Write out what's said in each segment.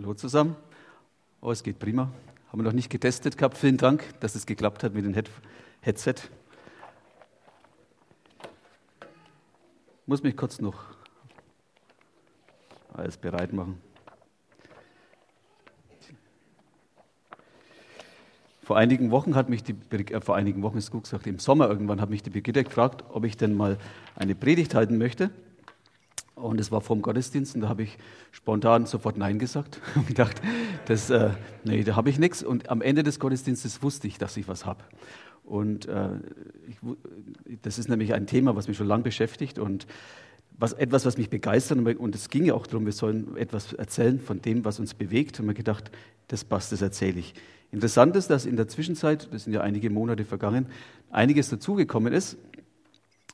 Hallo zusammen. Oh, es geht prima. Haben wir noch nicht getestet gehabt. Vielen Dank, dass es geklappt hat mit dem Head Headset. Muss mich kurz noch alles bereit machen. Vor einigen Wochen hat mich die, äh, vor einigen Wochen ist gut gesagt, im Sommer irgendwann hat mich die Brigitte gefragt, ob ich denn mal eine Predigt halten möchte. Und es war vor dem Gottesdienst und da habe ich spontan sofort Nein gesagt und gedacht, das, äh, nee, da habe ich nichts. Und am Ende des Gottesdienstes wusste ich, dass ich was habe. Und äh, ich, das ist nämlich ein Thema, was mich schon lange beschäftigt und was, etwas, was mich begeistert. Und es ging ja auch darum, wir sollen etwas erzählen von dem, was uns bewegt. Und mir gedacht, das passt, das erzähle ich. Interessant ist, dass in der Zwischenzeit, das sind ja einige Monate vergangen, einiges dazugekommen ist.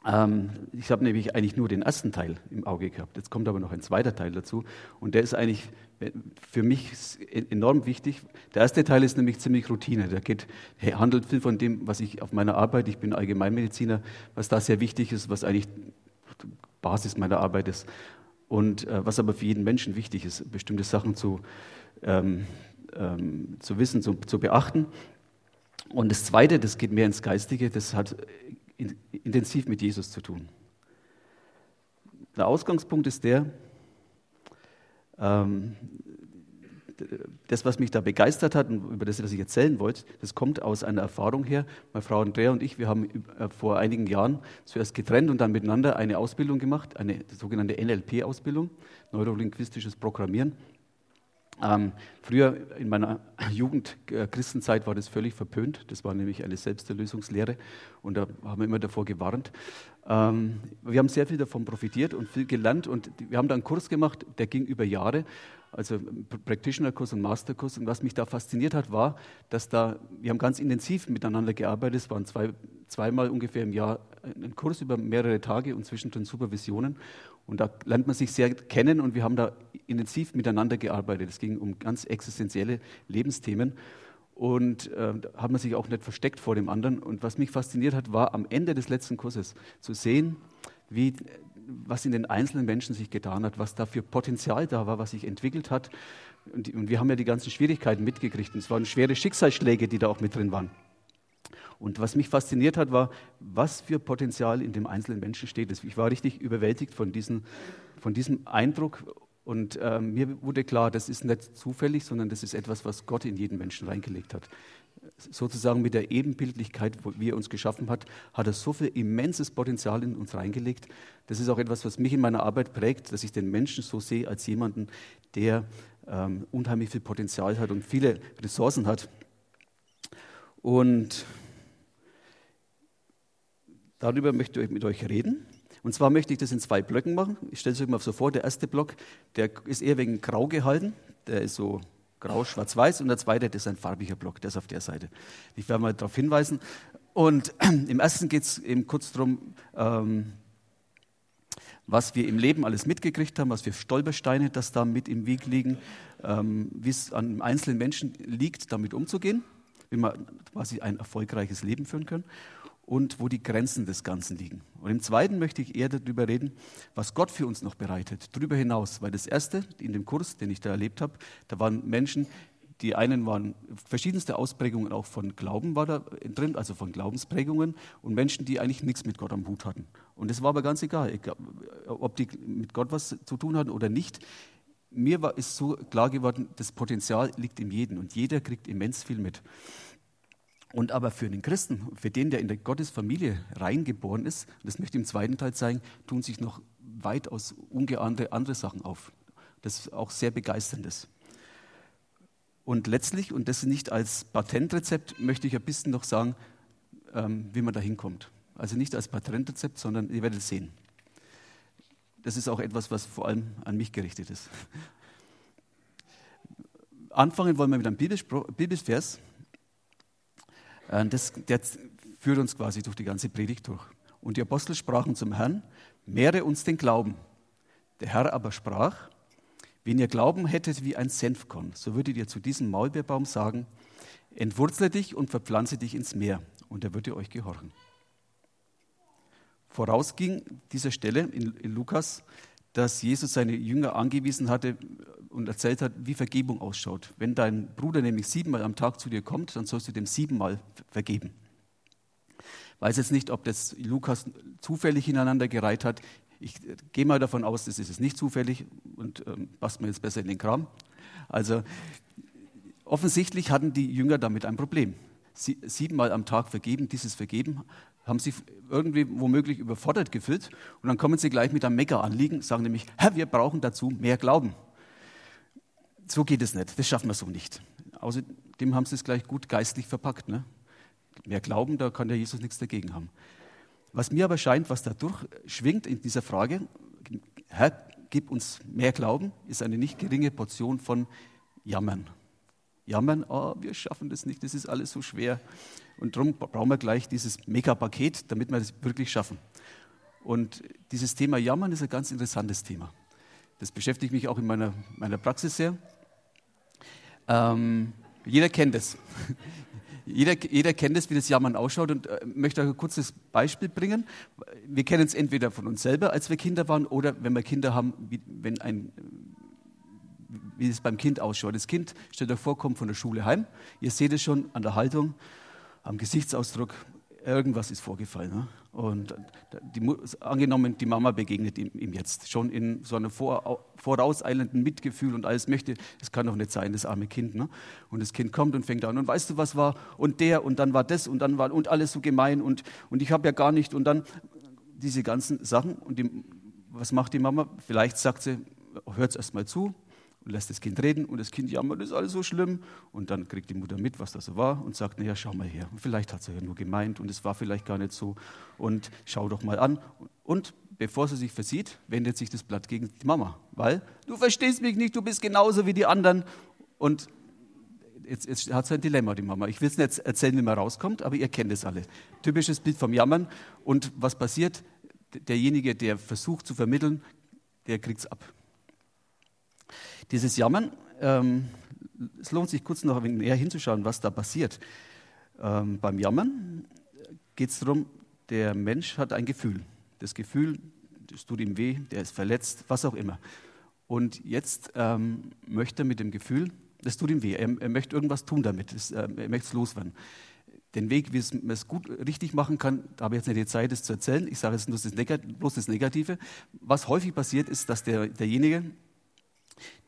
Ähm, ich habe nämlich eigentlich nur den ersten Teil im Auge gehabt. Jetzt kommt aber noch ein zweiter Teil dazu. Und der ist eigentlich für mich enorm wichtig. Der erste Teil ist nämlich ziemlich Routine. Der geht, handelt viel von dem, was ich auf meiner Arbeit, ich bin Allgemeinmediziner, was da sehr wichtig ist, was eigentlich Basis meiner Arbeit ist. Und äh, was aber für jeden Menschen wichtig ist, bestimmte Sachen zu, ähm, ähm, zu wissen, zu, zu beachten. Und das Zweite, das geht mehr ins Geistige, das hat intensiv mit Jesus zu tun. Der Ausgangspunkt ist der, ähm, das, was mich da begeistert hat und über das, was ich erzählen wollte, das kommt aus einer Erfahrung her. Meine Frau Andrea und ich, wir haben äh, vor einigen Jahren zuerst getrennt und dann miteinander eine Ausbildung gemacht, eine sogenannte NLP-Ausbildung, neurolinguistisches Programmieren. Ähm, früher in meiner Jugend, äh, Christenzeit, war das völlig verpönt. Das war nämlich eine Selbsterlösungslehre und da haben wir immer davor gewarnt. Ähm, wir haben sehr viel davon profitiert und viel gelernt und wir haben da einen Kurs gemacht, der ging über Jahre, also Practitioner-Kurs und Masterkurs. Und was mich da fasziniert hat, war, dass da, wir haben ganz intensiv miteinander gearbeitet. Es waren zwei, zweimal ungefähr im Jahr ein Kurs über mehrere Tage und zwischendrin Supervisionen. Und da lernt man sich sehr kennen und wir haben da intensiv miteinander gearbeitet. Es ging um ganz existenzielle Lebensthemen und äh, hat man sich auch nicht versteckt vor dem anderen. Und was mich fasziniert hat, war am Ende des letzten Kurses zu sehen, wie, was in den einzelnen Menschen sich getan hat, was da für Potenzial da war, was sich entwickelt hat. Und, und wir haben ja die ganzen Schwierigkeiten mitgekriegt. Und es waren schwere Schicksalsschläge, die da auch mit drin waren. Und was mich fasziniert hat, war, was für Potenzial in dem einzelnen Menschen steht. Ich war richtig überwältigt von, diesen, von diesem Eindruck. Und äh, mir wurde klar, das ist nicht zufällig, sondern das ist etwas, was Gott in jeden Menschen reingelegt hat. Sozusagen mit der Ebenbildlichkeit, wie er uns geschaffen hat, hat er so viel immenses Potenzial in uns reingelegt. Das ist auch etwas, was mich in meiner Arbeit prägt, dass ich den Menschen so sehe als jemanden, der ähm, unheimlich viel Potenzial hat und viele Ressourcen hat. Und Darüber möchte ich mit euch reden. Und zwar möchte ich das in zwei Blöcken machen. Ich stelle es euch mal so vor, der erste Block, der ist eher wegen grau gehalten. Der ist so grau, schwarz-weiß. Und der zweite, das ist ein farbiger Block, der ist auf der Seite. Ich werde mal darauf hinweisen. Und im ersten geht es eben kurz darum, ähm, was wir im Leben alles mitgekriegt haben, was für Stolpersteine das da mit im Weg liegen, ähm, wie es an einzelnen Menschen liegt, damit umzugehen, wie man quasi ein erfolgreiches Leben führen kann und wo die Grenzen des Ganzen liegen. Und im Zweiten möchte ich eher darüber reden, was Gott für uns noch bereitet, darüber hinaus. Weil das Erste in dem Kurs, den ich da erlebt habe, da waren Menschen, die einen waren verschiedenste Ausprägungen auch von Glauben war da drin, also von Glaubensprägungen und Menschen, die eigentlich nichts mit Gott am Hut hatten. Und es war aber ganz egal, ob die mit Gott was zu tun hatten oder nicht. Mir war, ist so klar geworden, das Potenzial liegt in jedem und jeder kriegt immens viel mit. Und aber für den Christen, für den, der in der Gottesfamilie reingeboren ist, das möchte ich im zweiten Teil zeigen, tun sich noch weitaus ungeahnte andere Sachen auf. Das ist auch sehr begeisterndes. Und letztlich, und das nicht als Patentrezept, möchte ich ein bisschen noch sagen, ähm, wie man da hinkommt. Also nicht als Patentrezept, sondern ihr werdet es sehen. Das ist auch etwas, was vor allem an mich gerichtet ist. Anfangen wollen wir mit einem Bibelvers äh, das, der führt uns quasi durch die ganze Predigt durch. Und die Apostel sprachen zum Herrn, mehre uns den Glauben. Der Herr aber sprach, wenn ihr Glauben hättet wie ein Senfkorn, so würdet ihr zu diesem Maulbeerbaum sagen, entwurzle dich und verpflanze dich ins Meer, und er würde euch gehorchen. Vorausging dieser Stelle in, in Lukas, dass Jesus seine Jünger angewiesen hatte, und erzählt hat, wie Vergebung ausschaut. Wenn dein Bruder nämlich siebenmal am Tag zu dir kommt, dann sollst du dem siebenmal vergeben. Weiß jetzt nicht, ob das Lukas zufällig ineinander gereiht hat. Ich gehe mal davon aus, das ist es nicht zufällig und ähm, passt mir jetzt besser in den Kram. Also offensichtlich hatten die Jünger damit ein Problem. Sie, siebenmal am Tag vergeben, dieses Vergeben, haben sie irgendwie womöglich überfordert gefühlt und dann kommen sie gleich mit einem Mega-Anliegen, sagen nämlich, Herr, wir brauchen dazu mehr Glauben. So geht es nicht, das schaffen wir so nicht. Außerdem haben sie es gleich gut geistlich verpackt. Ne? Mehr Glauben, da kann der Jesus nichts dagegen haben. Was mir aber scheint, was da durchschwingt in dieser Frage, Herr, gib uns mehr Glauben, ist eine nicht geringe Portion von Jammern. Jammern, oh, wir schaffen das nicht, das ist alles so schwer. Und darum brauchen wir gleich dieses Mega-Paket, damit wir das wirklich schaffen. Und dieses Thema Jammern ist ein ganz interessantes Thema. Das beschäftigt mich auch in meiner, meiner Praxis sehr. Ähm, jeder kennt es. jeder, jeder kennt es, wie das Jammern ausschaut und äh, möchte ein kurzes Beispiel bringen. Wir kennen es entweder von uns selber, als wir Kinder waren, oder wenn wir Kinder haben, wie, wenn ein, wie es beim Kind ausschaut. Das Kind, stellt euch vor, kommt von der Schule heim. Ihr seht es schon an der Haltung, am Gesichtsausdruck, irgendwas ist vorgefallen. Ne? Und die, angenommen, die Mama begegnet ihm, ihm, jetzt schon in so einem vor, vorauseilenden Mitgefühl und alles möchte, das kann doch nicht sein, das arme Kind. Ne? Und das Kind kommt und fängt an und weißt du, was war und der und dann war das und dann war und alles so gemein und, und ich habe ja gar nicht und dann diese ganzen Sachen. Und die, was macht die Mama? Vielleicht sagt sie, hört es erst mal zu, lässt das Kind reden und das Kind jammert, das ist alles so schlimm. Und dann kriegt die Mutter mit, was das so war und sagt, naja, schau mal her. Vielleicht hat sie ja nur gemeint und es war vielleicht gar nicht so. Und schau doch mal an. Und bevor sie sich versieht, wendet sich das Blatt gegen die Mama. Weil du verstehst mich nicht, du bist genauso wie die anderen. Und jetzt, jetzt hat sie ein Dilemma, die Mama. Ich will es nicht erzählen, wie man rauskommt, aber ihr kennt es alle. Typisches Bild vom Jammern. Und was passiert? Derjenige, der versucht zu vermitteln, der kriegt es ab. Dieses Jammern, ähm, es lohnt sich kurz noch ein wenig näher hinzuschauen, was da passiert. Ähm, beim Jammern geht es darum, der Mensch hat ein Gefühl. Das Gefühl, es tut ihm weh, der ist verletzt, was auch immer. Und jetzt ähm, möchte er mit dem Gefühl, das tut ihm weh, er, er möchte irgendwas tun damit, es, äh, er möchte es loswerden. Den Weg, wie man es gut richtig machen kann, da habe ich jetzt nicht die Zeit, das zu erzählen. Ich sage jetzt das bloß das Negative. Was häufig passiert, ist, dass der, derjenige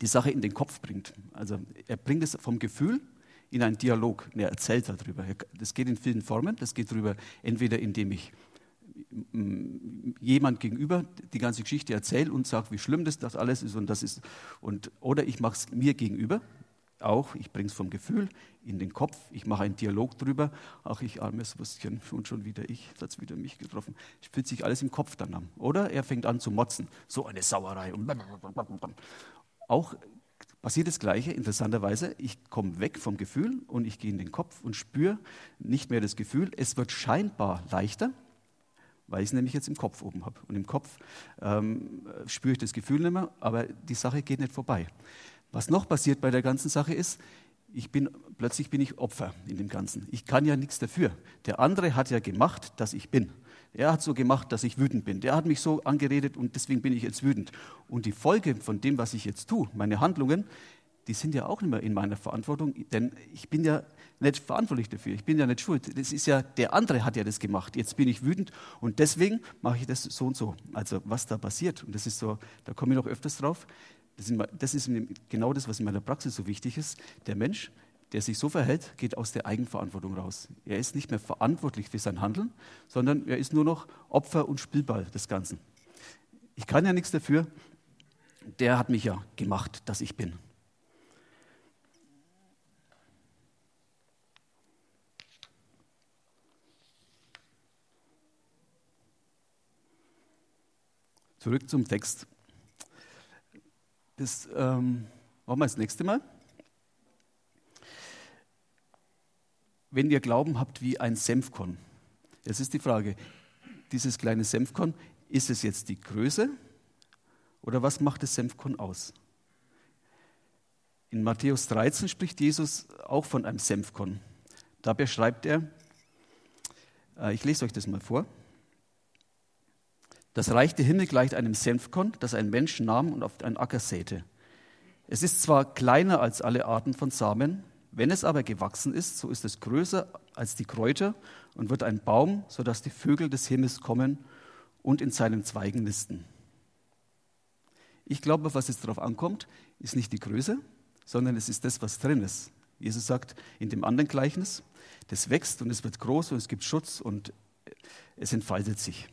die Sache in den Kopf bringt. Also er bringt es vom Gefühl in einen Dialog. Er erzählt darüber. Das geht in vielen Formen. Das geht darüber, entweder indem ich mm, jemand gegenüber die ganze Geschichte erzähle und sage, wie schlimm das, das alles ist und das ist. Und, oder ich mache es mir gegenüber. Auch, ich bringe es vom Gefühl in den Kopf, ich mache einen Dialog drüber. Ach, ich armes Würstchen, und schon wieder ich, das hat wieder mich getroffen. Es fühlt sich alles im Kopf dann an. Oder er fängt an zu motzen, so eine Sauerei. Und auch passiert das Gleiche, interessanterweise. Ich komme weg vom Gefühl und ich gehe in den Kopf und spüre nicht mehr das Gefühl. Es wird scheinbar leichter, weil ich es nämlich jetzt im Kopf oben habe. Und im Kopf ähm, spüre ich das Gefühl nicht mehr, aber die Sache geht nicht vorbei. Was noch passiert bei der ganzen Sache ist, ich bin, plötzlich bin ich Opfer in dem Ganzen. Ich kann ja nichts dafür. Der andere hat ja gemacht, dass ich bin. Er hat so gemacht, dass ich wütend bin. Der hat mich so angeredet und deswegen bin ich jetzt wütend. Und die Folge von dem, was ich jetzt tue, meine Handlungen, die sind ja auch nicht mehr in meiner Verantwortung, denn ich bin ja nicht verantwortlich dafür. Ich bin ja nicht schuld. Das ist ja, der andere hat ja das gemacht. Jetzt bin ich wütend und deswegen mache ich das so und so. Also was da passiert, und das ist so, da komme ich noch öfters drauf, das ist genau das, was in meiner Praxis so wichtig ist. Der Mensch der sich so verhält, geht aus der Eigenverantwortung raus. Er ist nicht mehr verantwortlich für sein Handeln, sondern er ist nur noch Opfer und Spielball des Ganzen. Ich kann ja nichts dafür, der hat mich ja gemacht, dass ich bin. Zurück zum Text. Das ähm, machen wir das nächste Mal. Wenn ihr Glauben habt wie ein Senfkorn. Jetzt ist die Frage, dieses kleine Senfkorn, ist es jetzt die Größe oder was macht das Senfkorn aus? In Matthäus 13 spricht Jesus auch von einem Senfkorn. Da beschreibt er, äh, ich lese euch das mal vor. Das Reich der Himmel gleicht einem Senfkorn, das ein Mensch nahm und auf einen Acker säte. Es ist zwar kleiner als alle Arten von Samen, wenn es aber gewachsen ist, so ist es größer als die Kräuter und wird ein Baum, sodass die Vögel des Himmels kommen und in seinen Zweigen nisten. Ich glaube, was es darauf ankommt, ist nicht die Größe, sondern es ist das, was drin ist. Jesus sagt in dem anderen Gleichnis, das wächst und es wird groß und es gibt Schutz und es entfaltet sich.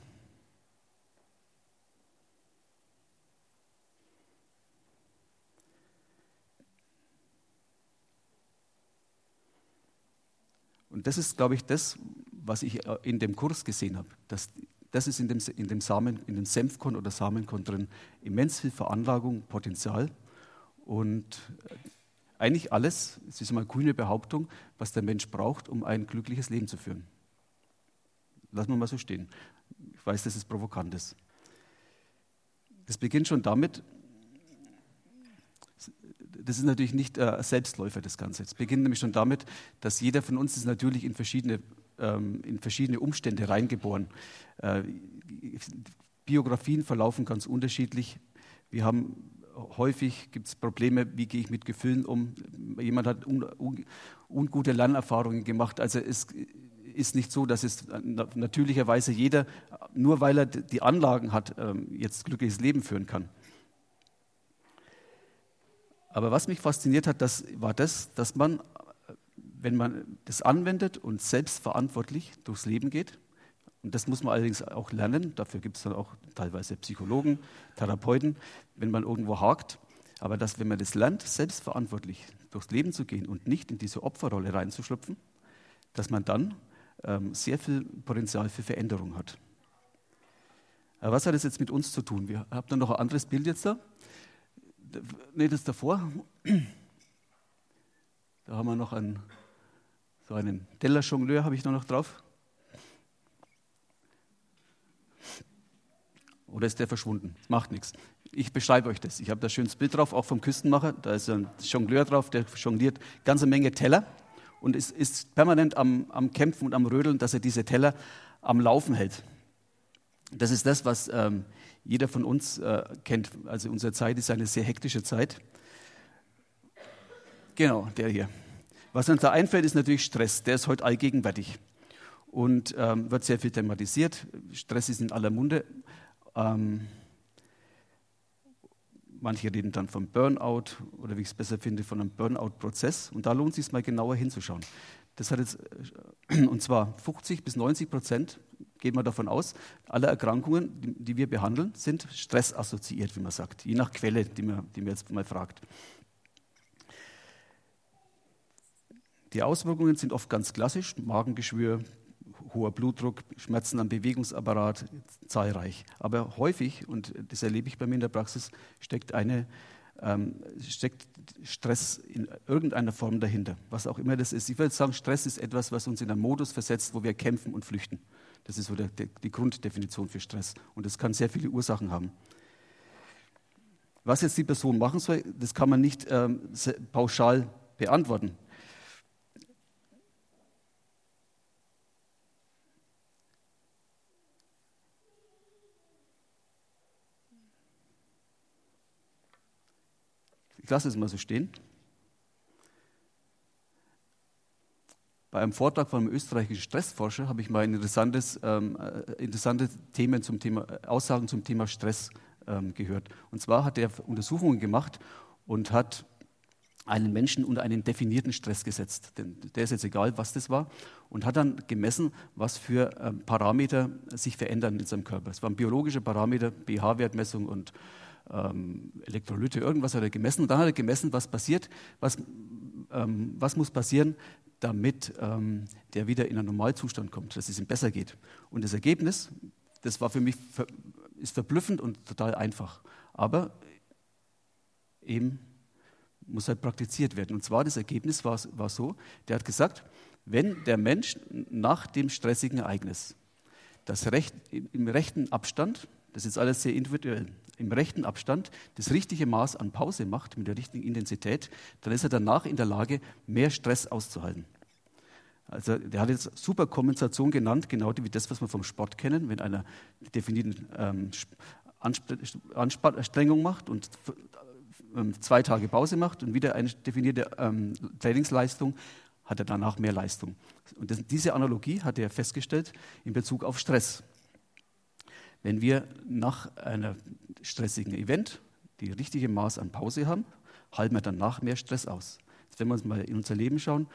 Und das ist, glaube ich, das, was ich äh, in dem Kurs gesehen habe. Das, das ist in dem, in dem Samen, in dem Senfkorn oder Samenkorn drin. Immens viel Veranlagung, Potenzial und äh, eigentlich alles, es ist mal eine grüne Behauptung, was der Mensch braucht, um ein glückliches Leben zu führen. Lassen wir mal so stehen. Ich weiß, dass es provokant ist. Das beginnt schon damit, das ist natürlich nicht äh, Selbstläufer, das Ganze. Es beginnt nämlich schon damit, dass jeder von uns ist natürlich in verschiedene, ähm, in verschiedene Umstände reingeboren. Äh, Biografien verlaufen ganz unterschiedlich. Wir haben häufig gibt Probleme, wie gehe ich mit Gefühlen um. Jemand hat un, un, ungute Lernerfahrungen gemacht. Also es ist nicht so, dass es natürlicherweise jeder, nur weil er die Anlagen hat, ähm, jetzt glückliches Leben führen kann. Aber was mich fasziniert hat, das war das, dass man, wenn man das anwendet und selbstverantwortlich durchs Leben geht, und das muss man allerdings auch lernen, dafür gibt es dann auch teilweise Psychologen, Therapeuten, wenn man irgendwo hakt, aber dass, wenn man das lernt, selbstverantwortlich durchs Leben zu gehen und nicht in diese Opferrolle reinzuschlüpfen, dass man dann ähm, sehr viel Potenzial für Veränderung hat. Aber was hat das jetzt mit uns zu tun? Wir haben dann noch ein anderes Bild jetzt da nee, das davor. Da haben wir noch einen, so einen Tellerjongleur, habe ich noch drauf. Oder ist der verschwunden? Macht nichts. Ich beschreibe euch das. Ich habe da ein schönes Bild drauf, auch vom Küstenmacher. Da ist ein Jongleur drauf, der jongliert ganze Menge Teller und ist, ist permanent am, am, Kämpfen und am Rödeln, dass er diese Teller am Laufen hält. Das ist das, was ähm, jeder von uns äh, kennt. Also unsere Zeit ist eine sehr hektische Zeit. Genau, der hier. Was uns da einfällt, ist natürlich Stress. Der ist heute allgegenwärtig und ähm, wird sehr viel thematisiert. Stress ist in aller Munde. Ähm, manche reden dann vom Burnout oder wie ich es besser finde, von einem Burnout-Prozess. Und da lohnt es sich mal genauer hinzuschauen. Das hat jetzt, äh, und zwar 50 bis 90 Prozent geht man davon aus, alle Erkrankungen, die, wir behandeln, sind stressassoziiert, wie man sagt, je nach Quelle, die man, die man jetzt mal fragt. Die Auswirkungen sind oft ganz klassisch, Magengeschwür, hoher Blutdruck, Schmerzen am Bewegungsapparat, zahlreich. Aber häufig, und das erlebe ich bei mir in der Praxis, steckt, eine, ähm, steckt Stress in irgendeiner Form dahinter, was auch immer das ist. Ich würde sagen, Stress ist etwas, was uns in einen Modus versetzt, wo wir kämpfen und flüchten. Das ist so der, der, die Grunddefinition für Stress. Und das kann sehr viele Ursachen haben. Was jetzt die Person machen soll, das kann man nicht ähm, pauschal beantworten. Ich lasse es mal so stehen. Einem Vortrag von einem österreichischen Stressforscher habe ich mal interessantes, ähm, äh, interessante Themen zum Thema, äh, Aussagen zum Thema Stress ähm, gehört. Und zwar hat er Untersuchungen gemacht und hat einen Menschen unter einen definierten Stress gesetzt. Denn der ist jetzt egal, was das war. Und hat dann gemessen, was für ähm, Parameter sich verändern in seinem Körper. Es waren biologische Parameter, pH-Wertmessung und ähm, Elektrolyte, irgendwas hat er gemessen. Und dann hat er gemessen, was passiert, was, ähm, was muss passieren, damit ähm, der wieder in einen Normalzustand kommt, dass es ihm besser geht. Und das Ergebnis, das war für mich ver ist verblüffend und total einfach. Aber eben muss halt praktiziert werden. Und zwar das Ergebnis war, war so, der hat gesagt, wenn der Mensch nach dem stressigen Ereignis das Recht, im rechten Abstand, das ist alles sehr individuell, im rechten Abstand das richtige Maß an Pause macht, mit der richtigen Intensität, dann ist er danach in der Lage, mehr Stress auszuhalten. Also der hat jetzt super Kompensation genannt, genau wie das, was wir vom Sport kennen, wenn einer definierte ähm, Anstrengung macht und ähm, zwei Tage Pause macht und wieder eine definierte ähm, Trainingsleistung, hat er danach mehr Leistung. Und das, diese Analogie hat er festgestellt in Bezug auf Stress. Wenn wir nach einem stressigen Event die richtige Maß an Pause haben, halten wir danach mehr Stress aus. Jetzt, wenn wir uns mal in unser Leben schauen,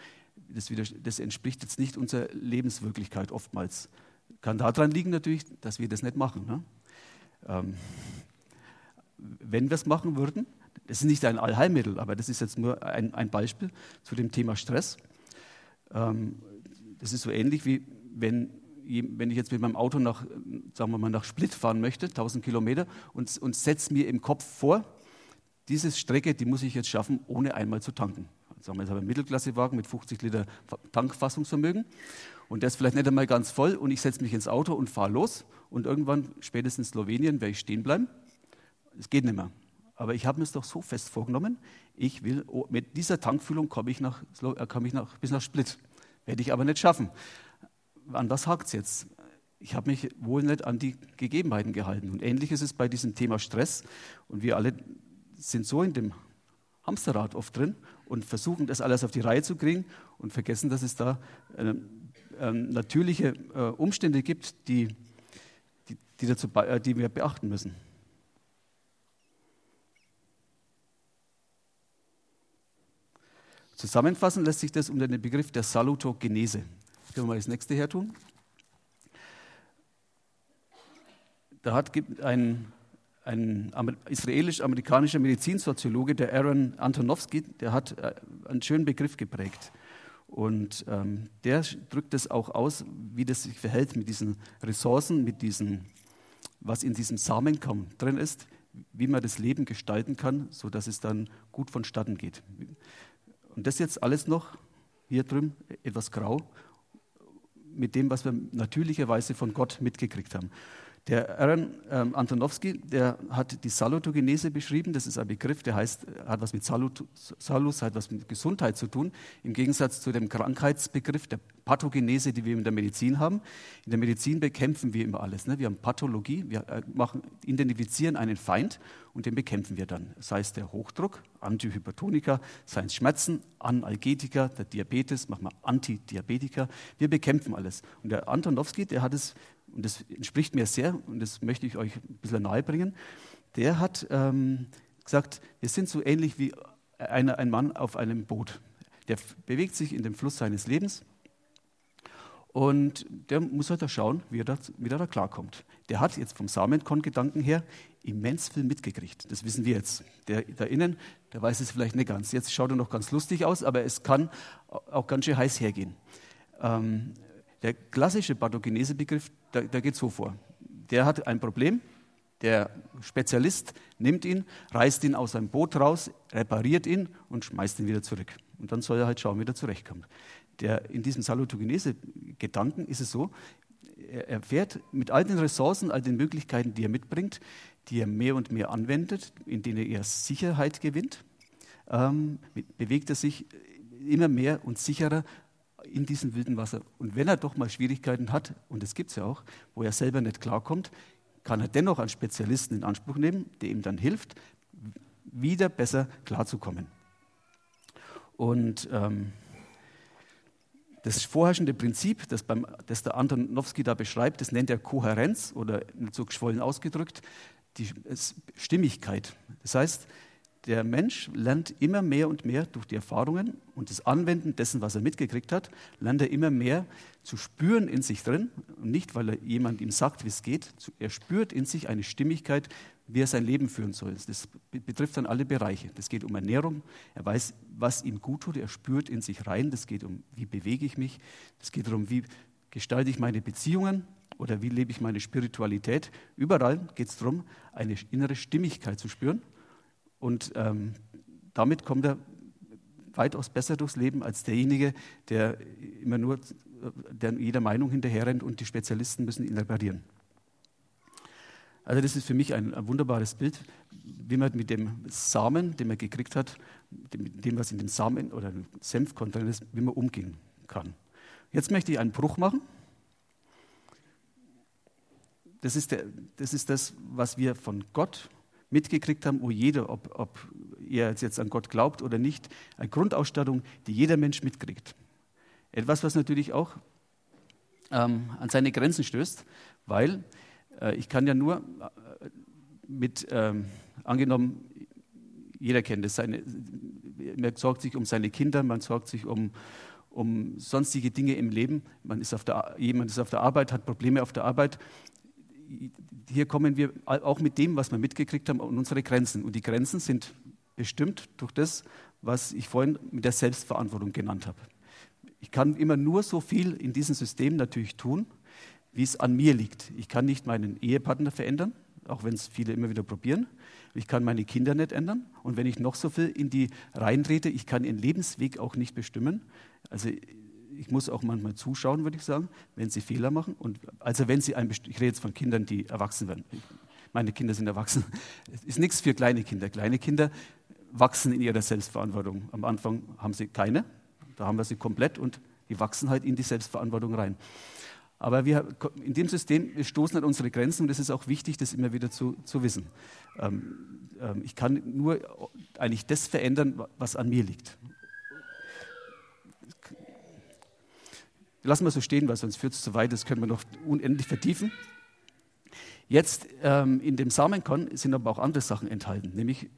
das, wieder, das entspricht jetzt nicht unserer Lebenswirklichkeit oftmals. Kann daran liegen natürlich, dass wir das nicht machen. Ne? Ähm, wenn wir es machen würden, das ist nicht ein Allheilmittel, aber das ist jetzt nur ein, ein Beispiel zu dem Thema Stress. Ähm, das ist so ähnlich wie wenn, wenn ich jetzt mit meinem Auto nach, sagen wir mal, nach Split fahren möchte, 1000 Kilometer, und, und setze mir im Kopf vor, diese Strecke, die muss ich jetzt schaffen, ohne einmal zu tanken. Sagen wir, jetzt habe ich einen Mittelklassewagen mit 50 Liter Tankfassungsvermögen und der ist vielleicht nicht einmal ganz voll und ich setze mich ins Auto und fahre los und irgendwann, spätestens in Slowenien, werde ich stehen bleiben. Es geht nicht mehr. Aber ich habe mir es doch so fest vorgenommen, ich will, oh, mit dieser Tankfüllung komme ich, nach, äh, komme ich nach, bis nach Split. Werde ich aber nicht schaffen. An was hakt es jetzt? Ich habe mich wohl nicht an die Gegebenheiten gehalten. Und ähnlich ist es bei diesem Thema Stress. Und wir alle sind so in dem Hamsterrad oft drin und versuchen das alles auf die Reihe zu kriegen und vergessen, dass es da äh, äh, natürliche äh, Umstände gibt, die, die, die, dazu, äh, die wir beachten müssen. Zusammenfassen lässt sich das unter dem Begriff der Salutogenese. Können wir mal das nächste her tun? Da hat ein ein israelisch-amerikanischer Medizinsoziologe, der Aaron Antonowski, der hat äh, einen schönen Begriff geprägt. Und ähm, der drückt es auch aus, wie das sich verhält mit diesen Ressourcen, mit diesem, was in diesem Samenkamm drin ist, wie man das Leben gestalten kann, sodass es dann gut vonstatten geht. Und das jetzt alles noch hier drüben etwas grau mit dem, was wir natürlicherweise von Gott mitgekriegt haben. Der Aaron ähm, Antonowski, der hat die Salutogenese beschrieben. Das ist ein Begriff, der heißt, hat was mit Salut, Salus, hat was mit Gesundheit zu tun. Im Gegensatz zu dem Krankheitsbegriff der Pathogenese, die wir in der Medizin haben. In der Medizin bekämpfen wir immer alles. Ne? Wir haben Pathologie, wir äh, machen, identifizieren einen Feind und den bekämpfen wir dann. Sei es der Hochdruck, Antihypertonika, sei es Schmerzen, Analgetika, der Diabetes, machen wir Antidiabetika. Wir bekämpfen alles. Und der Antonowski, der hat es und das entspricht mir sehr und das möchte ich euch ein bisschen nahe bringen, der hat ähm, gesagt, wir sind so ähnlich wie eine, ein Mann auf einem Boot. Der bewegt sich in dem Fluss seines Lebens und der muss halt da schauen, wie er da, wie er da klarkommt. Der hat jetzt vom Samenkon-Gedanken her immens viel mitgekriegt. Das wissen wir jetzt. Der da innen, der weiß es vielleicht nicht ganz. Jetzt schaut er noch ganz lustig aus, aber es kann auch ganz schön heiß hergehen. Ähm, der klassische Pathogenese-Begriff, der, der geht so vor. Der hat ein Problem, der Spezialist nimmt ihn, reißt ihn aus seinem Boot raus, repariert ihn und schmeißt ihn wieder zurück. Und dann soll er halt schauen, wie er zurechtkommt. Der, in diesem Salutogenese-Gedanken ist es so, er fährt mit all den Ressourcen, all den Möglichkeiten, die er mitbringt, die er mehr und mehr anwendet, in denen er Sicherheit gewinnt, ähm, bewegt er sich immer mehr und sicherer in diesem wilden Wasser. Und wenn er doch mal Schwierigkeiten hat, und das gibt es ja auch, wo er selber nicht klarkommt, kann er dennoch einen Spezialisten in Anspruch nehmen, der ihm dann hilft, wieder besser klarzukommen. Und ähm, das vorherrschende Prinzip, das, beim, das der Antonowski da beschreibt, das nennt er Kohärenz oder so geschwollen ausgedrückt, die Stimmigkeit. Das heißt, der Mensch lernt immer mehr und mehr durch die Erfahrungen und das Anwenden dessen, was er mitgekriegt hat, lernt er immer mehr zu spüren in sich drin. Und nicht, weil er jemand ihm sagt, wie es geht. Er spürt in sich eine Stimmigkeit, wie er sein Leben führen soll. Das betrifft dann alle Bereiche. Das geht um Ernährung. Er weiß, was ihm gut tut. Er spürt in sich rein. Das geht um, wie bewege ich mich. Das geht darum, wie gestalte ich meine Beziehungen oder wie lebe ich meine Spiritualität. Überall geht es darum, eine innere Stimmigkeit zu spüren. Und ähm, damit kommt er weitaus besser durchs Leben als derjenige, der immer nur der jeder Meinung hinterherrennt und die Spezialisten müssen ihn reparieren. Also das ist für mich ein, ein wunderbares Bild, wie man mit dem Samen, den man gekriegt hat, mit dem, was in dem Samen oder Senf drin ist, wie man umgehen kann. Jetzt möchte ich einen Bruch machen. Das ist, der, das ist das, was wir von Gott mitgekriegt haben, wo jeder, ob, ob ihr jetzt an Gott glaubt oder nicht, eine Grundausstattung, die jeder Mensch mitkriegt. Etwas, was natürlich auch ähm, an seine Grenzen stößt, weil äh, ich kann ja nur äh, mit, ähm, angenommen, jeder kennt es, seine, man sorgt sich um seine Kinder, man sorgt sich um, um sonstige Dinge im Leben, man ist auf der, jemand ist auf der Arbeit, hat Probleme auf der Arbeit. Hier kommen wir auch mit dem, was wir mitgekriegt haben, an unsere Grenzen. Und die Grenzen sind bestimmt durch das, was ich vorhin mit der Selbstverantwortung genannt habe. Ich kann immer nur so viel in diesem System natürlich tun, wie es an mir liegt. Ich kann nicht meinen Ehepartner verändern, auch wenn es viele immer wieder probieren. Ich kann meine Kinder nicht ändern. Und wenn ich noch so viel in die reintrete, ich kann ihren Lebensweg auch nicht bestimmen. Also ich muss auch manchmal zuschauen, würde ich sagen, wenn sie Fehler machen. Und also wenn sie ein, ich rede jetzt von Kindern, die erwachsen werden. Meine Kinder sind erwachsen. Es ist nichts für kleine Kinder. Kleine Kinder wachsen in ihrer Selbstverantwortung. Am Anfang haben sie keine, da haben wir sie komplett und die wachsen halt in die Selbstverantwortung rein. Aber wir, in dem System wir stoßen an unsere Grenzen und es ist auch wichtig, das immer wieder zu, zu wissen. Ähm, ähm, ich kann nur eigentlich das verändern, was an mir liegt. Lassen wir so stehen, weil sonst führt es zu weit, das können wir noch unendlich vertiefen. Jetzt ähm, in dem Samenkorn sind aber auch andere Sachen enthalten, nämlich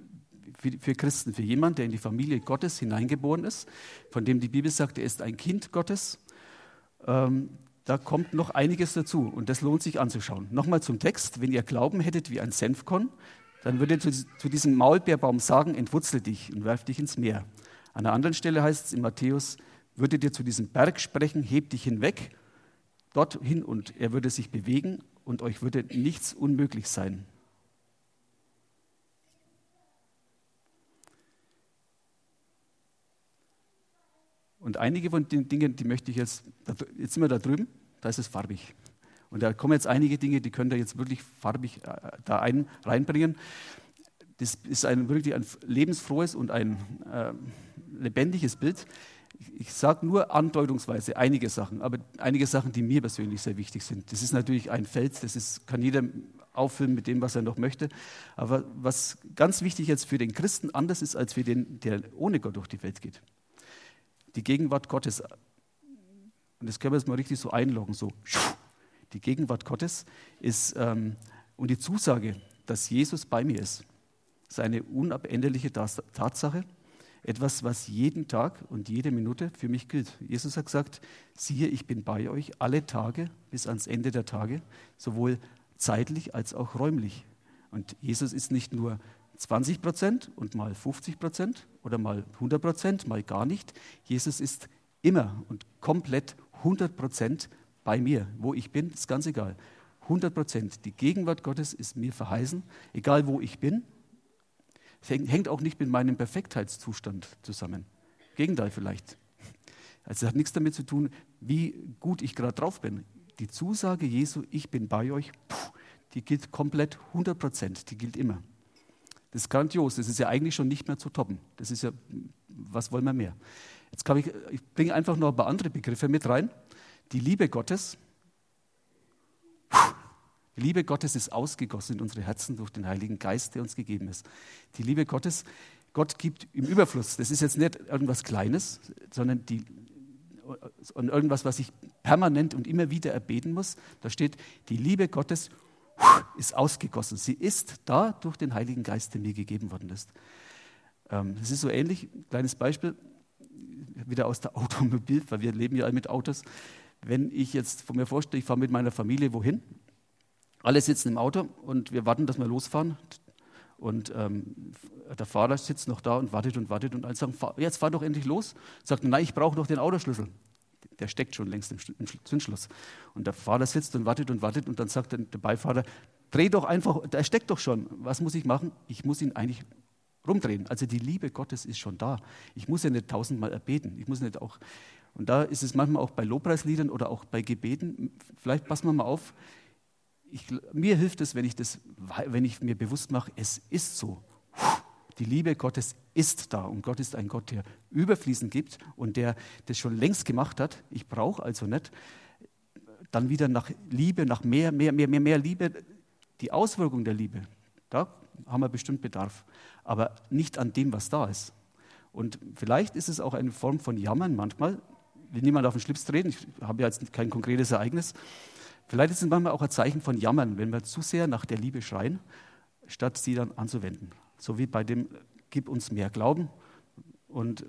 für, für Christen, für jemanden, der in die Familie Gottes hineingeboren ist, von dem die Bibel sagt, er ist ein Kind Gottes. Ähm, da kommt noch einiges dazu und das lohnt sich anzuschauen. Nochmal zum Text. Wenn ihr Glauben hättet wie ein Senfkorn, dann würdet ihr zu, zu diesem Maulbeerbaum sagen, entwurzel dich und werf dich ins Meer. An einer anderen Stelle heißt es in Matthäus, würdet ihr zu diesem Berg sprechen, heb dich hinweg, dorthin und er würde sich bewegen und euch würde nichts unmöglich sein. Und einige von den Dingen, die möchte ich jetzt, jetzt sind wir da drüben, da ist es farbig. Und da kommen jetzt einige Dinge, die könnt ihr jetzt wirklich farbig äh, da ein, reinbringen. Das ist ein wirklich ein lebensfrohes und ein äh, lebendiges Bild. Ich, sage nur andeutungsweise einige Sachen, aber einige Sachen, die mir persönlich sehr wichtig sind. Das ist natürlich ein Feld, das ist, kann jeder auffüllen mit dem, was er noch möchte. Aber was ganz wichtig jetzt für den Christen anders ist als für den, der ohne Gott durch die Welt geht die Gegenwart Gottes, und das können wir jetzt mal richtig so einloggen, so, die Gegenwart Gottes ist, ähm, und die Zusage, dass Jesus bei mir ist, ist eine unabänderliche Tatsache, etwas, was jeden Tag und jede Minute für mich gilt. Jesus hat gesagt, siehe, ich bin bei euch alle Tage bis ans Ende der Tage, sowohl zeitlich als auch räumlich. Und Jesus ist nicht nur 20 Prozent und mal 50 Prozent oder mal 100 Prozent, mal gar nicht. Jesus ist immer und komplett 100 Prozent bei mir. Wo ich bin, ist ganz egal. 100 Prozent. Die Gegenwart Gottes ist mir verheißen, egal wo ich bin. Es hängt auch nicht mit meinem Perfektheitszustand zusammen. Gegenteil vielleicht. Also es hat nichts damit zu tun, wie gut ich gerade drauf bin. Die Zusage Jesu, ich bin bei euch, die gilt komplett 100 Prozent, die gilt immer. Das ist grandios, das ist ja eigentlich schon nicht mehr zu toppen. Das ist ja, was wollen wir mehr? Jetzt kann ich, ich bringe einfach noch ein paar andere Begriffe mit rein. Die Liebe Gottes, Liebe Gottes ist ausgegossen in unsere Herzen durch den Heiligen Geist, der uns gegeben ist. Die Liebe Gottes, Gott gibt im Überfluss. Das ist jetzt nicht irgendwas Kleines, sondern die, irgendwas, was ich permanent und immer wieder erbeten muss. Da steht, die Liebe Gottes ist ausgegossen. Sie ist da durch den Heiligen Geist, der mir gegeben worden ist. Ähm, es ist so ähnlich, kleines Beispiel, wieder aus der Automobil, weil wir leben ja alle mit Autos. Wenn ich jetzt von mir vorstelle, ich fahre mit meiner Familie wohin, alle sitzen im Auto und wir warten, dass wir losfahren. Und ähm, der Fahrer sitzt noch da und wartet und wartet und alle sagen, jetzt fahr doch endlich los. Sagt, nein, ich brauche noch den Autoschlüssel der steckt schon längst im Zündschloss. Und der Fahrer sitzt und wartet und wartet und dann sagt der Beifahrer, dreh doch einfach, der steckt doch schon. Was muss ich machen? Ich muss ihn eigentlich rumdrehen. Also die Liebe Gottes ist schon da. Ich muss ja nicht tausendmal erbeten. Ich muss nicht auch, und da ist es manchmal auch bei Lobpreisliedern oder auch bei Gebeten, vielleicht passen wir mal auf, ich, mir hilft es, wenn ich, das, wenn ich mir bewusst mache, es ist so. Die Liebe Gottes ist da und Gott ist ein Gott, der überfließend gibt und der das schon längst gemacht hat. Ich brauche also nicht dann wieder nach Liebe, nach mehr, mehr, mehr, mehr, mehr Liebe, die Auswirkung der Liebe. Da haben wir bestimmt Bedarf, aber nicht an dem, was da ist. Und vielleicht ist es auch eine Form von Jammern manchmal. Will niemand auf den Schlips treten, ich habe ja jetzt kein konkretes Ereignis. Vielleicht ist es manchmal auch ein Zeichen von Jammern, wenn wir zu sehr nach der Liebe schreien, statt sie dann anzuwenden. So wie bei dem, gib uns mehr Glauben. Und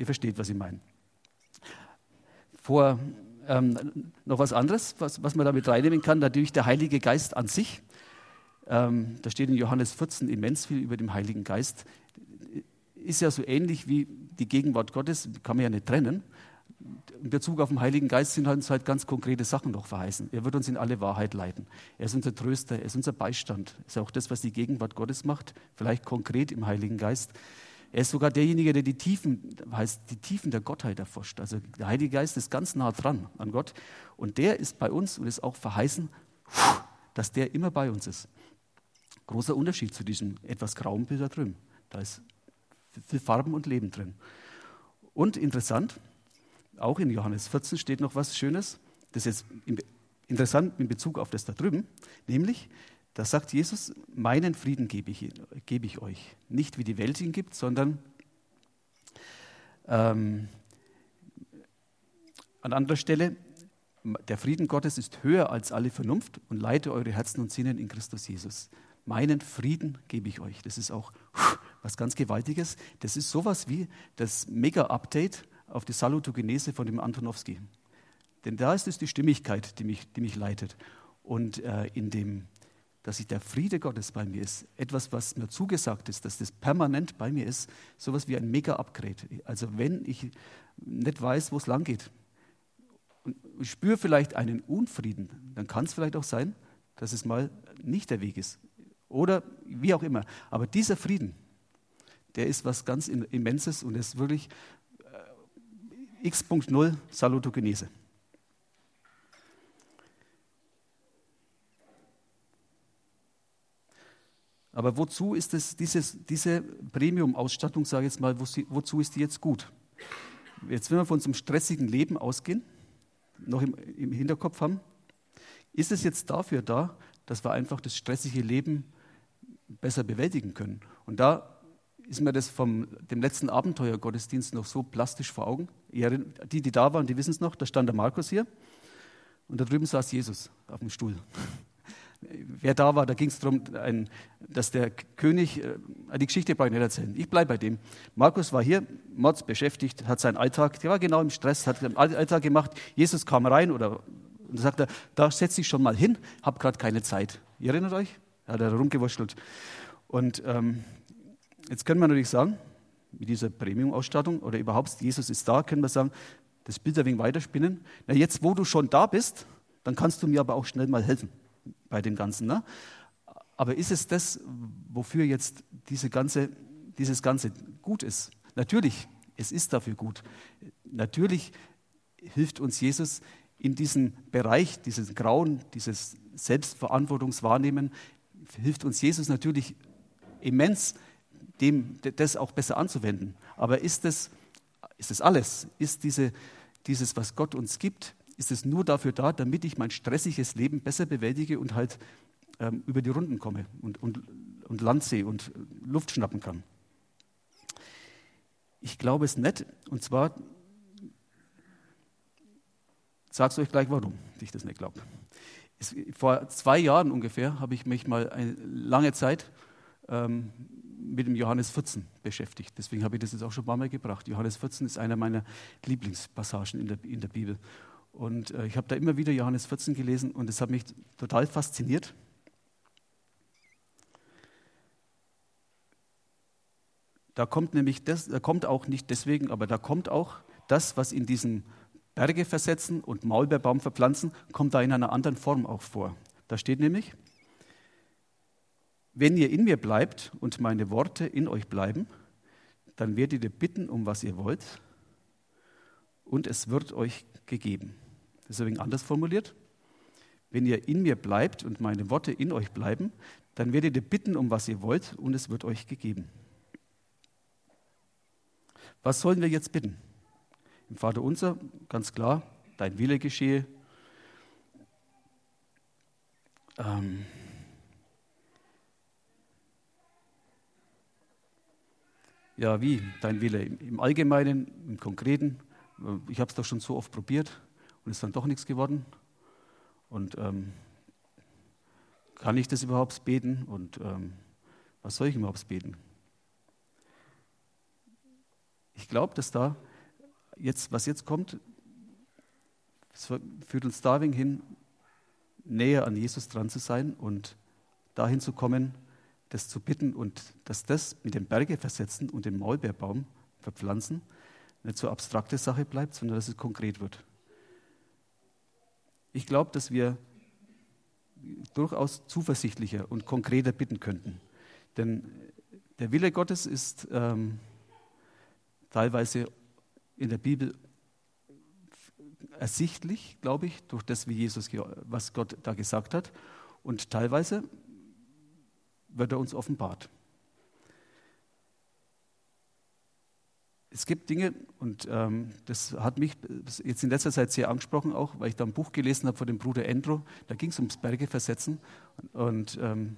ihr versteht, was ich meine. Vor ähm, noch was anderes, was, was man damit reinnehmen kann, natürlich der Heilige Geist an sich. Ähm, da steht in Johannes 14 immens viel über den Heiligen Geist. Ist ja so ähnlich wie die Gegenwart Gottes, kann man ja nicht trennen. In Bezug auf den Heiligen Geist sind uns halt ganz konkrete Sachen noch verheißen. Er wird uns in alle Wahrheit leiten. Er ist unser Tröster, er ist unser Beistand. Das ist auch das, was die Gegenwart Gottes macht, vielleicht konkret im Heiligen Geist. Er ist sogar derjenige, der die Tiefen, heißt, die Tiefen der Gottheit erforscht. Also der Heilige Geist ist ganz nah dran an Gott. Und der ist bei uns und ist auch verheißen, dass der immer bei uns ist. Großer Unterschied zu diesem etwas grauen Bild da drüben. Da ist viel Farben und Leben drin. Und interessant, auch in Johannes 14 steht noch was Schönes. Das ist jetzt interessant in Bezug auf das da drüben, nämlich, da sagt Jesus, meinen Frieden gebe ich, gebe ich euch. Nicht wie die Welt ihn gibt, sondern ähm, an anderer Stelle, der Frieden Gottes ist höher als alle Vernunft und leite eure Herzen und Sinnen in Christus Jesus. Meinen Frieden gebe ich euch. Das ist auch was ganz Gewaltiges. Das ist sowas wie das Mega-Update auf die Salutogenese von dem Antonowski. Denn da ist es die Stimmigkeit, die mich, die mich leitet. Und äh, in dem, dass sich der Friede Gottes bei mir ist, etwas, was mir zugesagt ist, dass das permanent bei mir ist, sowas wie ein Mega-Upgrade. Also wenn ich nicht weiß, wo es lang geht und ich spüre vielleicht einen Unfrieden, dann kann es vielleicht auch sein, dass es mal nicht der Weg ist. Oder wie auch immer. Aber dieser Frieden, der ist was ganz Immenses und ist wirklich X.0 Salutogenese. Aber wozu ist es, dieses, diese Premium-Ausstattung, sage ich jetzt mal, wozu ist die jetzt gut? Jetzt, wenn wir von unserem stressigen Leben ausgehen, noch im, im Hinterkopf haben, ist es jetzt dafür da, dass wir einfach das stressige Leben besser bewältigen können? Und da ist mir das vom dem letzten Abenteuergottesdienst noch so plastisch vor Augen. Die, die da waren, die wissen es noch, da stand der Markus hier und da drüben saß Jesus auf dem Stuhl wer da war, da ging es darum, dass der König, äh, die Geschichte brauche ich nicht erzählen, ich bleibe bei dem. Markus war hier, Mods beschäftigt, hat seinen Alltag, der war genau im Stress, hat den Alltag gemacht. Jesus kam rein oder und sagt er, da setz dich schon mal hin, hab gerade keine Zeit. Ihr erinnert euch? Er hat er rumgewurschtelt. Und ähm, jetzt können wir natürlich sagen, mit dieser Premium-Ausstattung oder überhaupt, Jesus ist da, können wir sagen, das Bild ein wenig weiterspinnen. Na, jetzt, wo du schon da bist, dann kannst du mir aber auch schnell mal helfen bei dem Ganzen. Ne? Aber ist es das, wofür jetzt diese ganze, dieses Ganze gut ist? Natürlich, es ist dafür gut. Natürlich hilft uns Jesus in diesem Bereich, dieses Grauen, dieses Selbstverantwortungswahrnehmen, hilft uns Jesus natürlich immens, dem, das auch besser anzuwenden. Aber ist das, ist das alles? Ist diese, dieses, was Gott uns gibt, ist es nur dafür da, damit ich mein stressiges Leben besser bewältige und halt ähm, über die Runden komme und, und, und Land sehe und Luft schnappen kann. Ich glaube es nicht. Und zwar, es euch gleich, warum ich das nicht glaube. Vor zwei Jahren ungefähr habe ich mich mal eine lange Zeit ähm, mit dem Johannes 14 beschäftigt. Deswegen habe ich das jetzt auch schon ein paar Mal gebracht. Johannes 14 ist einer meiner Lieblingspassagen in der, in der Bibel. Und äh, ich habe da immer wieder Johannes 14 gelesen und es hat mich total fasziniert. Da kommt nämlich das, da kommt auch nicht deswegen, aber da kommt auch das, was in diesem Berge versetzen und Maulbeerbaum verpflanzen, kommt da in einer anderen Form auch vor. Da steht nämlich, wenn ihr in mir bleibt und meine Worte in euch bleiben, dann werdet ihr bitten, um was ihr wollt, und es wird euch gegeben. Wenig anders formuliert. Wenn ihr in mir bleibt und meine Worte in euch bleiben, dann werdet ihr bitten, um was ihr wollt, und es wird euch gegeben. Was sollen wir jetzt bitten? Im Vater unser, ganz klar, dein Wille geschehe. Ähm Ja, wie? Dein Wille? Im Allgemeinen, im Konkreten? Ich habe es doch schon so oft probiert und ist dann doch nichts geworden. Und ähm, kann ich das überhaupt beten? Und ähm, was soll ich überhaupt beten? Ich glaube, dass da jetzt, was jetzt kommt, führt uns dahin hin, näher an Jesus dran zu sein und dahin zu kommen, das zu bitten und dass das mit dem Berge versetzen und den Maulbeerbaum verpflanzen nicht so abstrakte Sache bleibt, sondern dass es konkret wird. Ich glaube, dass wir durchaus zuversichtlicher und konkreter bitten könnten. Denn der Wille Gottes ist ähm, teilweise in der Bibel ersichtlich, glaube ich, durch das, wie Jesus, was Gott da gesagt hat. Und teilweise wird er uns offenbart. Es gibt Dinge, und ähm, das hat mich jetzt in letzter Zeit sehr angesprochen, auch weil ich da ein Buch gelesen habe von dem Bruder Endro, da ging es ums Berge versetzen. Und ähm,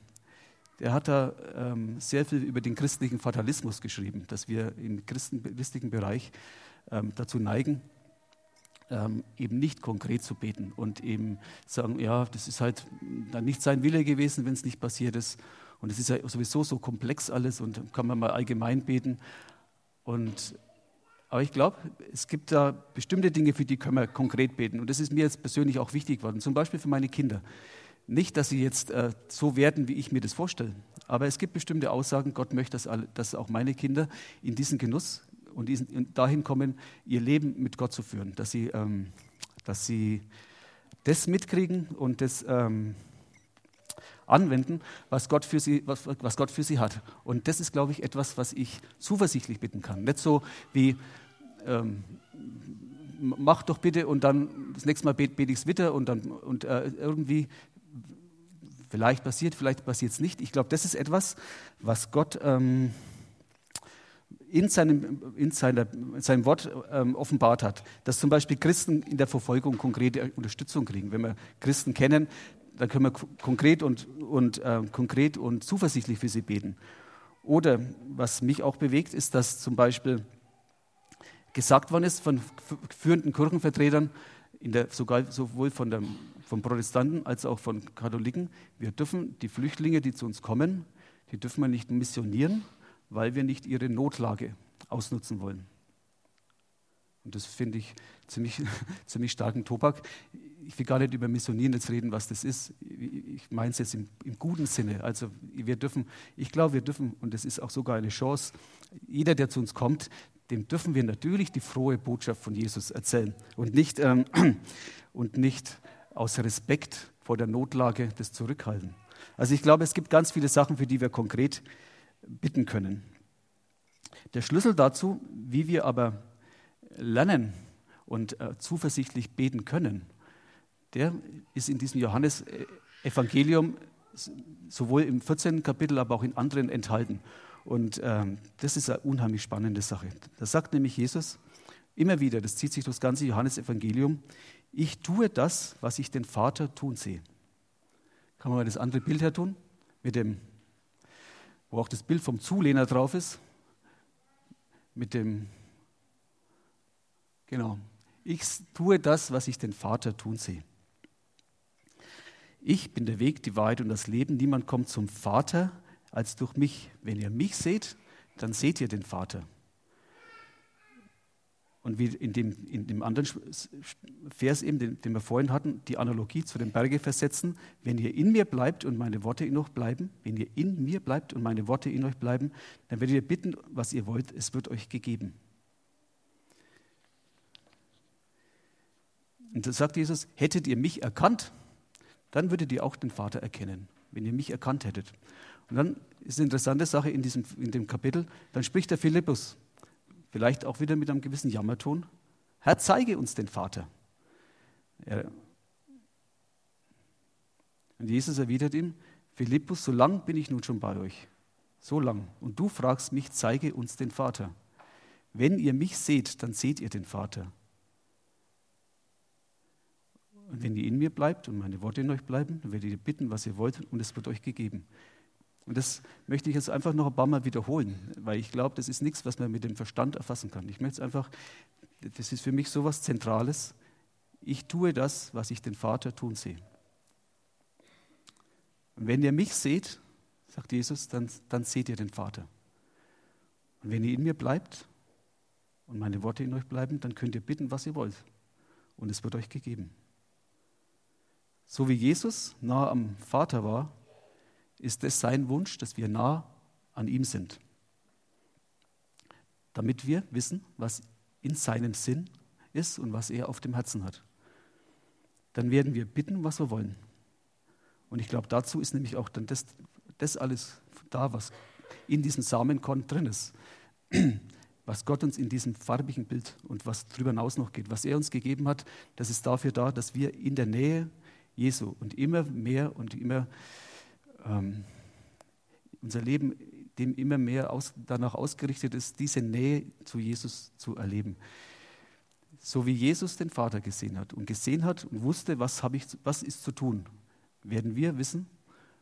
der hat da ähm, sehr viel über den christlichen Fatalismus geschrieben, dass wir im christlichen Bereich ähm, dazu neigen, ähm, eben nicht konkret zu beten und eben sagen, ja, das ist halt dann nicht sein Wille gewesen, wenn es nicht passiert ist. Und es ist ja sowieso so komplex alles und kann man mal allgemein beten. Und aber ich glaube, es gibt da bestimmte Dinge, für die können wir konkret beten. Und das ist mir jetzt persönlich auch wichtig geworden. Zum Beispiel für meine Kinder. Nicht, dass sie jetzt äh, so werden, wie ich mir das vorstelle. Aber es gibt bestimmte Aussagen, Gott möchte, dass, alle, dass auch meine Kinder in diesen Genuss und diesen, dahin kommen, ihr Leben mit Gott zu führen. Dass sie, ähm, dass sie das mitkriegen und das ähm, anwenden, was Gott, für sie, was, was Gott für sie hat. Und das ist, glaube ich, etwas, was ich zuversichtlich bitten kann. Nicht so wie, ähm, mach doch bitte und dann das nächste Mal bete, bete ich es wieder und dann und äh, irgendwie vielleicht passiert, vielleicht passiert es nicht. Ich glaube, das ist etwas, was Gott ähm, in, seinem, in, seiner, in seinem Wort ähm, offenbart hat, dass zum Beispiel Christen in der Verfolgung konkrete Unterstützung kriegen. Wenn wir Christen kennen, dann können wir konkret und, und, äh, konkret und zuversichtlich für sie beten. Oder was mich auch bewegt, ist, dass zum Beispiel gesagt worden ist von führenden Kirchenvertretern, der, sogar, sowohl von, der, von Protestanten als auch von Katholiken, wir dürfen die Flüchtlinge, die zu uns kommen, die dürfen wir nicht missionieren, weil wir nicht ihre Notlage ausnutzen wollen. Und das finde ich ziemlich, ziemlich starken Tobak ich will gar nicht über Missionieren jetzt reden, was das ist. Ich meine es jetzt im, im, guten Sinne. Also wir dürfen, ich glaube, wir dürfen, und das ist auch sogar eine Chance, jeder, der zu uns kommt, dem dürfen wir natürlich die frohe Botschaft von Jesus erzählen und nicht, ähm, und nicht aus Respekt vor der Notlage das zurückhalten. Also ich glaube, es gibt ganz viele Sachen, für die wir konkret bitten können. Der Schlüssel dazu, wie wir aber lernen und äh, zuversichtlich beten können, der ist in diesem Johannesevangelium sowohl im 14. Kapitel, aber auch in anderen enthalten. Und ähm, das ist eine unheimlich spannende Sache. Da sagt nämlich Jesus immer wieder, das zieht sich durch das ganze Johannesevangelium, ich tue das, was ich den Vater tun sehe. Kann man mal das andere Bild her tun? Mit dem, wo auch das Bild vom Zulehner drauf ist. Mit dem, genau, ich tue das, was ich den Vater tun sehe. Ich bin der Weg, die Wahrheit und das Leben. Niemand kommt zum Vater als durch mich. Wenn ihr mich seht, dann seht ihr den Vater. Und wie in dem, in dem anderen Vers eben, den, den wir vorhin hatten, die Analogie zu den Berge versetzen, wenn ihr in mir bleibt und meine Worte in euch bleiben, wenn ihr in mir bleibt und meine Worte in euch bleiben, dann werdet ihr bitten, was ihr wollt, es wird euch gegeben. Und da sagt Jesus, hättet ihr mich erkannt, dann würdet ihr auch den Vater erkennen, wenn ihr mich erkannt hättet. Und dann ist eine interessante Sache in, diesem, in dem Kapitel, dann spricht der Philippus, vielleicht auch wieder mit einem gewissen Jammerton, Herr, zeige uns den Vater. Er, und Jesus erwidert ihm, Philippus, so lang bin ich nun schon bei euch. So lang. Und du fragst mich, zeige uns den Vater. Wenn ihr mich seht, dann seht ihr den Vater. Und wenn ihr in mir bleibt und meine Worte in euch bleiben, dann werdet ihr bitten, was ihr wollt, und es wird euch gegeben. Und das möchte ich jetzt einfach noch ein paar Mal wiederholen, weil ich glaube, das ist nichts, was man mit dem Verstand erfassen kann. Ich möchte es einfach, das ist für mich so etwas Zentrales. Ich tue das, was ich den Vater tun sehe. Und wenn ihr mich seht, sagt Jesus, dann, dann seht ihr den Vater. Und wenn ihr in mir bleibt und meine Worte in euch bleiben, dann könnt ihr bitten, was ihr wollt. Und es wird euch gegeben. So wie Jesus nah am Vater war, ist es sein Wunsch, dass wir nah an ihm sind. Damit wir wissen, was in seinem Sinn ist und was er auf dem Herzen hat. Dann werden wir bitten, was wir wollen. Und ich glaube, dazu ist nämlich auch dann das, das alles da, was in diesem Samenkorn drin ist. Was Gott uns in diesem farbigen Bild und was darüber hinaus noch geht, was er uns gegeben hat, das ist dafür da, dass wir in der Nähe Jesu und immer mehr und immer ähm, unser Leben dem immer mehr aus, danach ausgerichtet ist, diese Nähe zu Jesus zu erleben. So wie Jesus den Vater gesehen hat und gesehen hat und wusste, was, ich, was ist zu tun, werden wir wissen,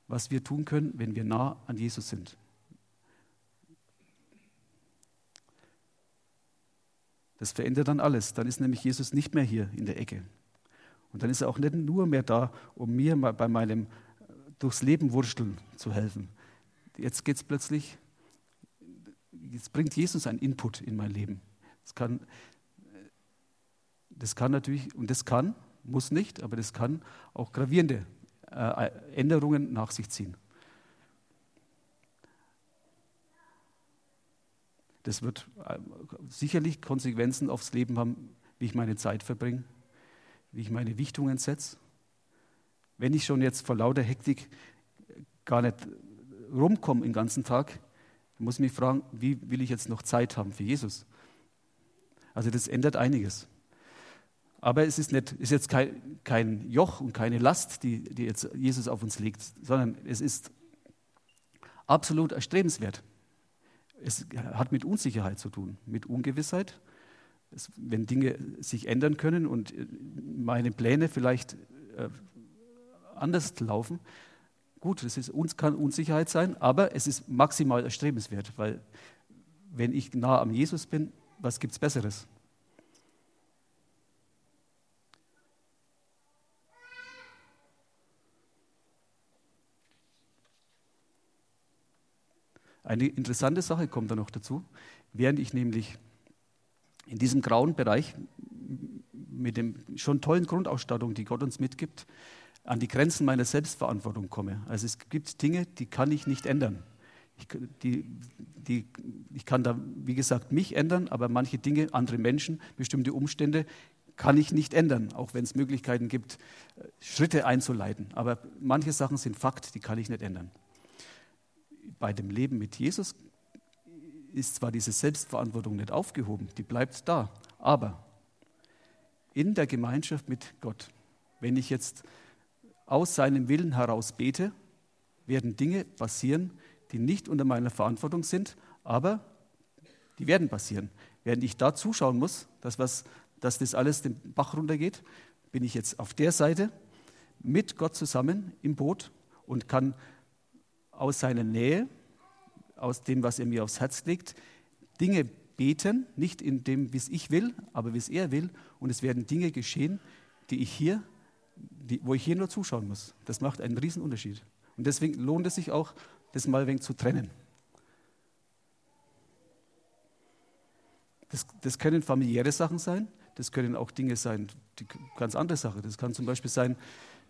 was wir tun können, wenn wir nah an Jesus sind. Das verändert dann alles. Dann ist nämlich Jesus nicht mehr hier in der Ecke. Und dann ist er auch nicht nur mehr da, um mir bei meinem durchs Leben wursteln zu helfen. Jetzt geht es plötzlich, jetzt bringt Jesus einen Input in mein Leben. Das kann, das kann natürlich, und das kann, muss nicht, aber das kann auch gravierende äh, Änderungen nach sich ziehen. Das wird äh, sicherlich Konsequenzen aufs Leben haben, wie ich meine Zeit verbringe, wie ich meine Wichtungen setze wenn ich schon jetzt vor lauter Hektik gar nicht rumkomme den ganzen Tag, muss ich mich fragen, wie will ich jetzt noch Zeit haben für Jesus? Also das ändert einiges. Aber es ist, nicht, ist jetzt kein, kein Joch und keine Last, die, die jetzt Jesus auf uns legt, sondern es ist absolut erstrebenswert. Es hat mit Unsicherheit zu tun, mit Ungewissheit. Wenn Dinge sich ändern können und meine Pläne vielleicht äh, anders laufen. Gut, es ist, uns kann Unsicherheit sein, aber es ist maximal erstrebenswert, weil wenn ich nah am Jesus bin, was gibt es Besseres? Eine interessante Sache kommt da noch dazu. Während ich nämlich in diesem grauen Bereich mit dem schon tollen Grundausstattung, die Gott uns mitgibt, an die Grenzen meiner Selbstverantwortung komme. Also es gibt Dinge, die kann ich nicht ändern. Ich, die, die, ich kann da, wie gesagt, mich ändern, aber manche Dinge, andere Menschen, bestimmte Umstände kann ich nicht ändern, auch wenn es Möglichkeiten gibt, Schritte einzuleiten. Aber manche Sachen sind Fakt, die kann ich nicht ändern. Bei dem Leben mit Jesus ist zwar diese Selbstverantwortung nicht aufgehoben, die bleibt da, aber in der Gemeinschaft mit Gott, wenn ich jetzt aus seinem Willen heraus bete, werden Dinge passieren, die nicht unter meiner Verantwortung sind, aber die werden passieren. Während ich da zuschauen muss, dass, was, dass das alles den Bach runtergeht, bin ich jetzt auf der Seite mit Gott zusammen im Boot und kann aus seiner Nähe, aus dem, was er mir aufs Herz legt, Dinge beten, nicht in dem, wie es ich will, aber wie es er will. Und es werden Dinge geschehen, die ich hier die, wo ich hier nur zuschauen muss. Das macht einen riesen Unterschied. Und deswegen lohnt es sich auch, das mal ein wenig zu trennen. Das, das können familiäre Sachen sein, das können auch Dinge sein, die ganz andere Sachen. Das kann zum Beispiel sein,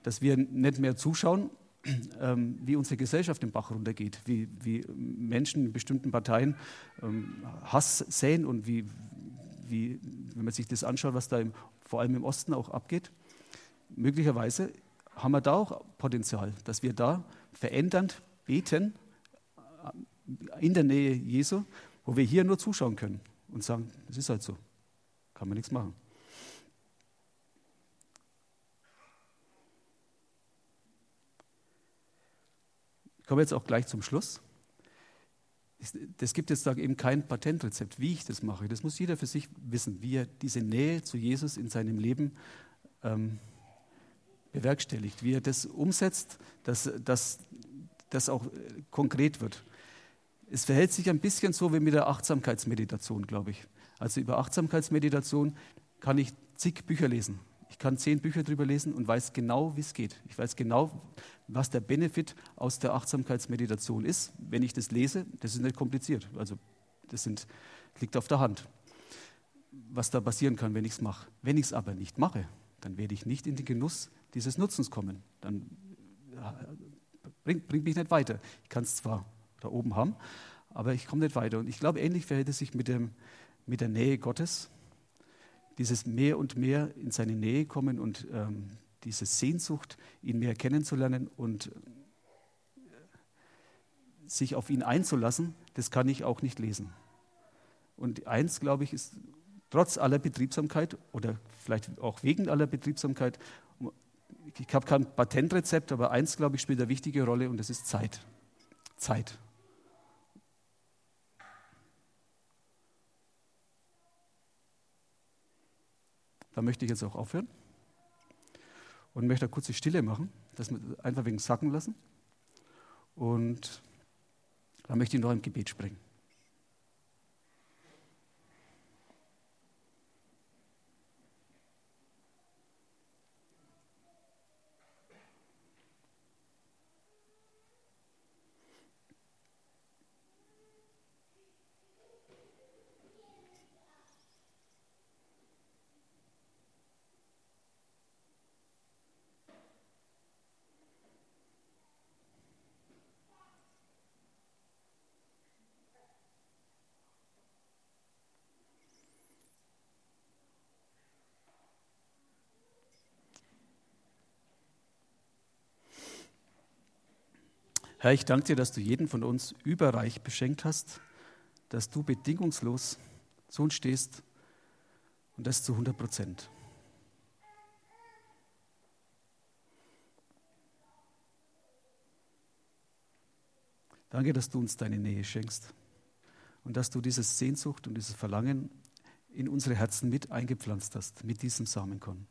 dass wir nicht mehr zuschauen, ähm, wie unsere Gesellschaft den Bach runtergeht, wie, wie Menschen in bestimmten Parteien ähm, Hass säen und wie, wie, wenn man sich das anschaut, was da im, vor allem im Osten auch abgeht möglicherweise haben wir da auch Potenzial, dass wir da verändernd beten äh, in der Nähe Jesu, wo wir hier nur zuschauen können und sagen, das ist halt so, kann man nichts machen. Ich komme jetzt auch gleich zum Schluss. Das gibt jetzt da eben kein Patentrezept, wie ich das mache. Das muss jeder für sich wissen, wie er diese Nähe zu Jesus in seinem Leben ähm, bewerkstelligt, wie er das umsetzt, dass, dass, das auch äh, konkret wird. Es verhält sich ein bisschen so wie mit der Achtsamkeitsmeditation, glaube ich. Also über Achtsamkeitsmeditation kann ich zig Bücher lesen. Ich kann zehn Bücher drüber lesen und weiß genau, wie es geht. Ich weiß genau, was der Benefit aus der Achtsamkeitsmeditation ist. Wenn ich das lese, das ist nicht kompliziert. Also das sind, liegt auf der Hand, was da passieren kann, wenn ich es mache. Wenn ich es aber nicht mache, dann werde ich nicht in den Genuss dieses Nutzens kommen. Dann bringt, bringt mich nicht weiter. Ich kann es zwar da oben haben, aber ich komme nicht weiter. Und ich glaube, ähnlich verhält es sich mit, dem, mit der Nähe Gottes dieses mehr und mehr in seine Nähe kommen und ähm, diese Sehnsucht, ihn mehr kennenzulernen und äh, sich auf ihn einzulassen, das kann ich auch nicht lesen. Und eins, glaube ich, ist trotz aller Betriebsamkeit oder vielleicht auch wegen aller Betriebsamkeit, ich habe kein Patentrezept, aber eins, glaube ich, spielt eine wichtige Rolle und das ist Zeit. Zeit. Da möchte ich jetzt auch aufhören und möchte eine kurze Stille machen, das einfach wegen sacken lassen. Und da möchte ich noch im Gebet springen. Herr, ich danke dir, dass du jeden von uns überreich beschenkt hast, dass du bedingungslos zu uns stehst und das zu 100 Prozent. Danke, dass du uns deine Nähe schenkst und dass du diese Sehnsucht und dieses Verlangen in unsere Herzen mit eingepflanzt hast, mit diesem Samenkorn.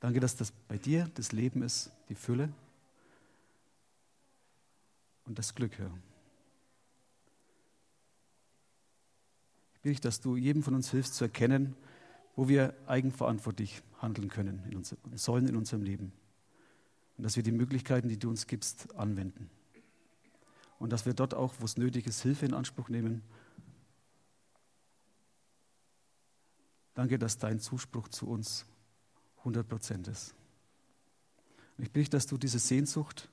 Danke, dass das bei dir das Leben ist, die Fülle und das Glück, Herr. Ich bitte dich, dass du jedem von uns hilfst zu erkennen, wo wir eigenverantwortlich handeln können in uns, sollen in unserem Leben. Und dass wir die Möglichkeiten, die du uns gibst, anwenden. Und dass wir dort auch, wo es nötig ist, Hilfe in Anspruch nehmen. Danke, dass dein Zuspruch zu uns 100 Prozent ist. Und ich bitte dich, dass du diese Sehnsucht,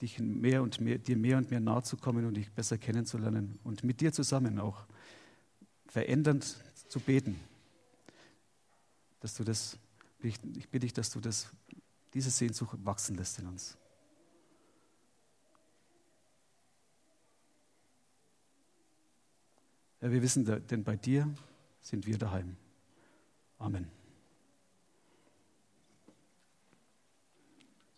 dich mehr und mehr, dir mehr und mehr nahe zu kommen und dich besser kennenzulernen und mit dir zusammen auch verändernd zu beten. Dass du das, ich, ich bitte dich, dass du das, diese Sehnsucht wachsen lässt in uns. Ja, wir wissen, denn bei dir sind wir daheim. Amen.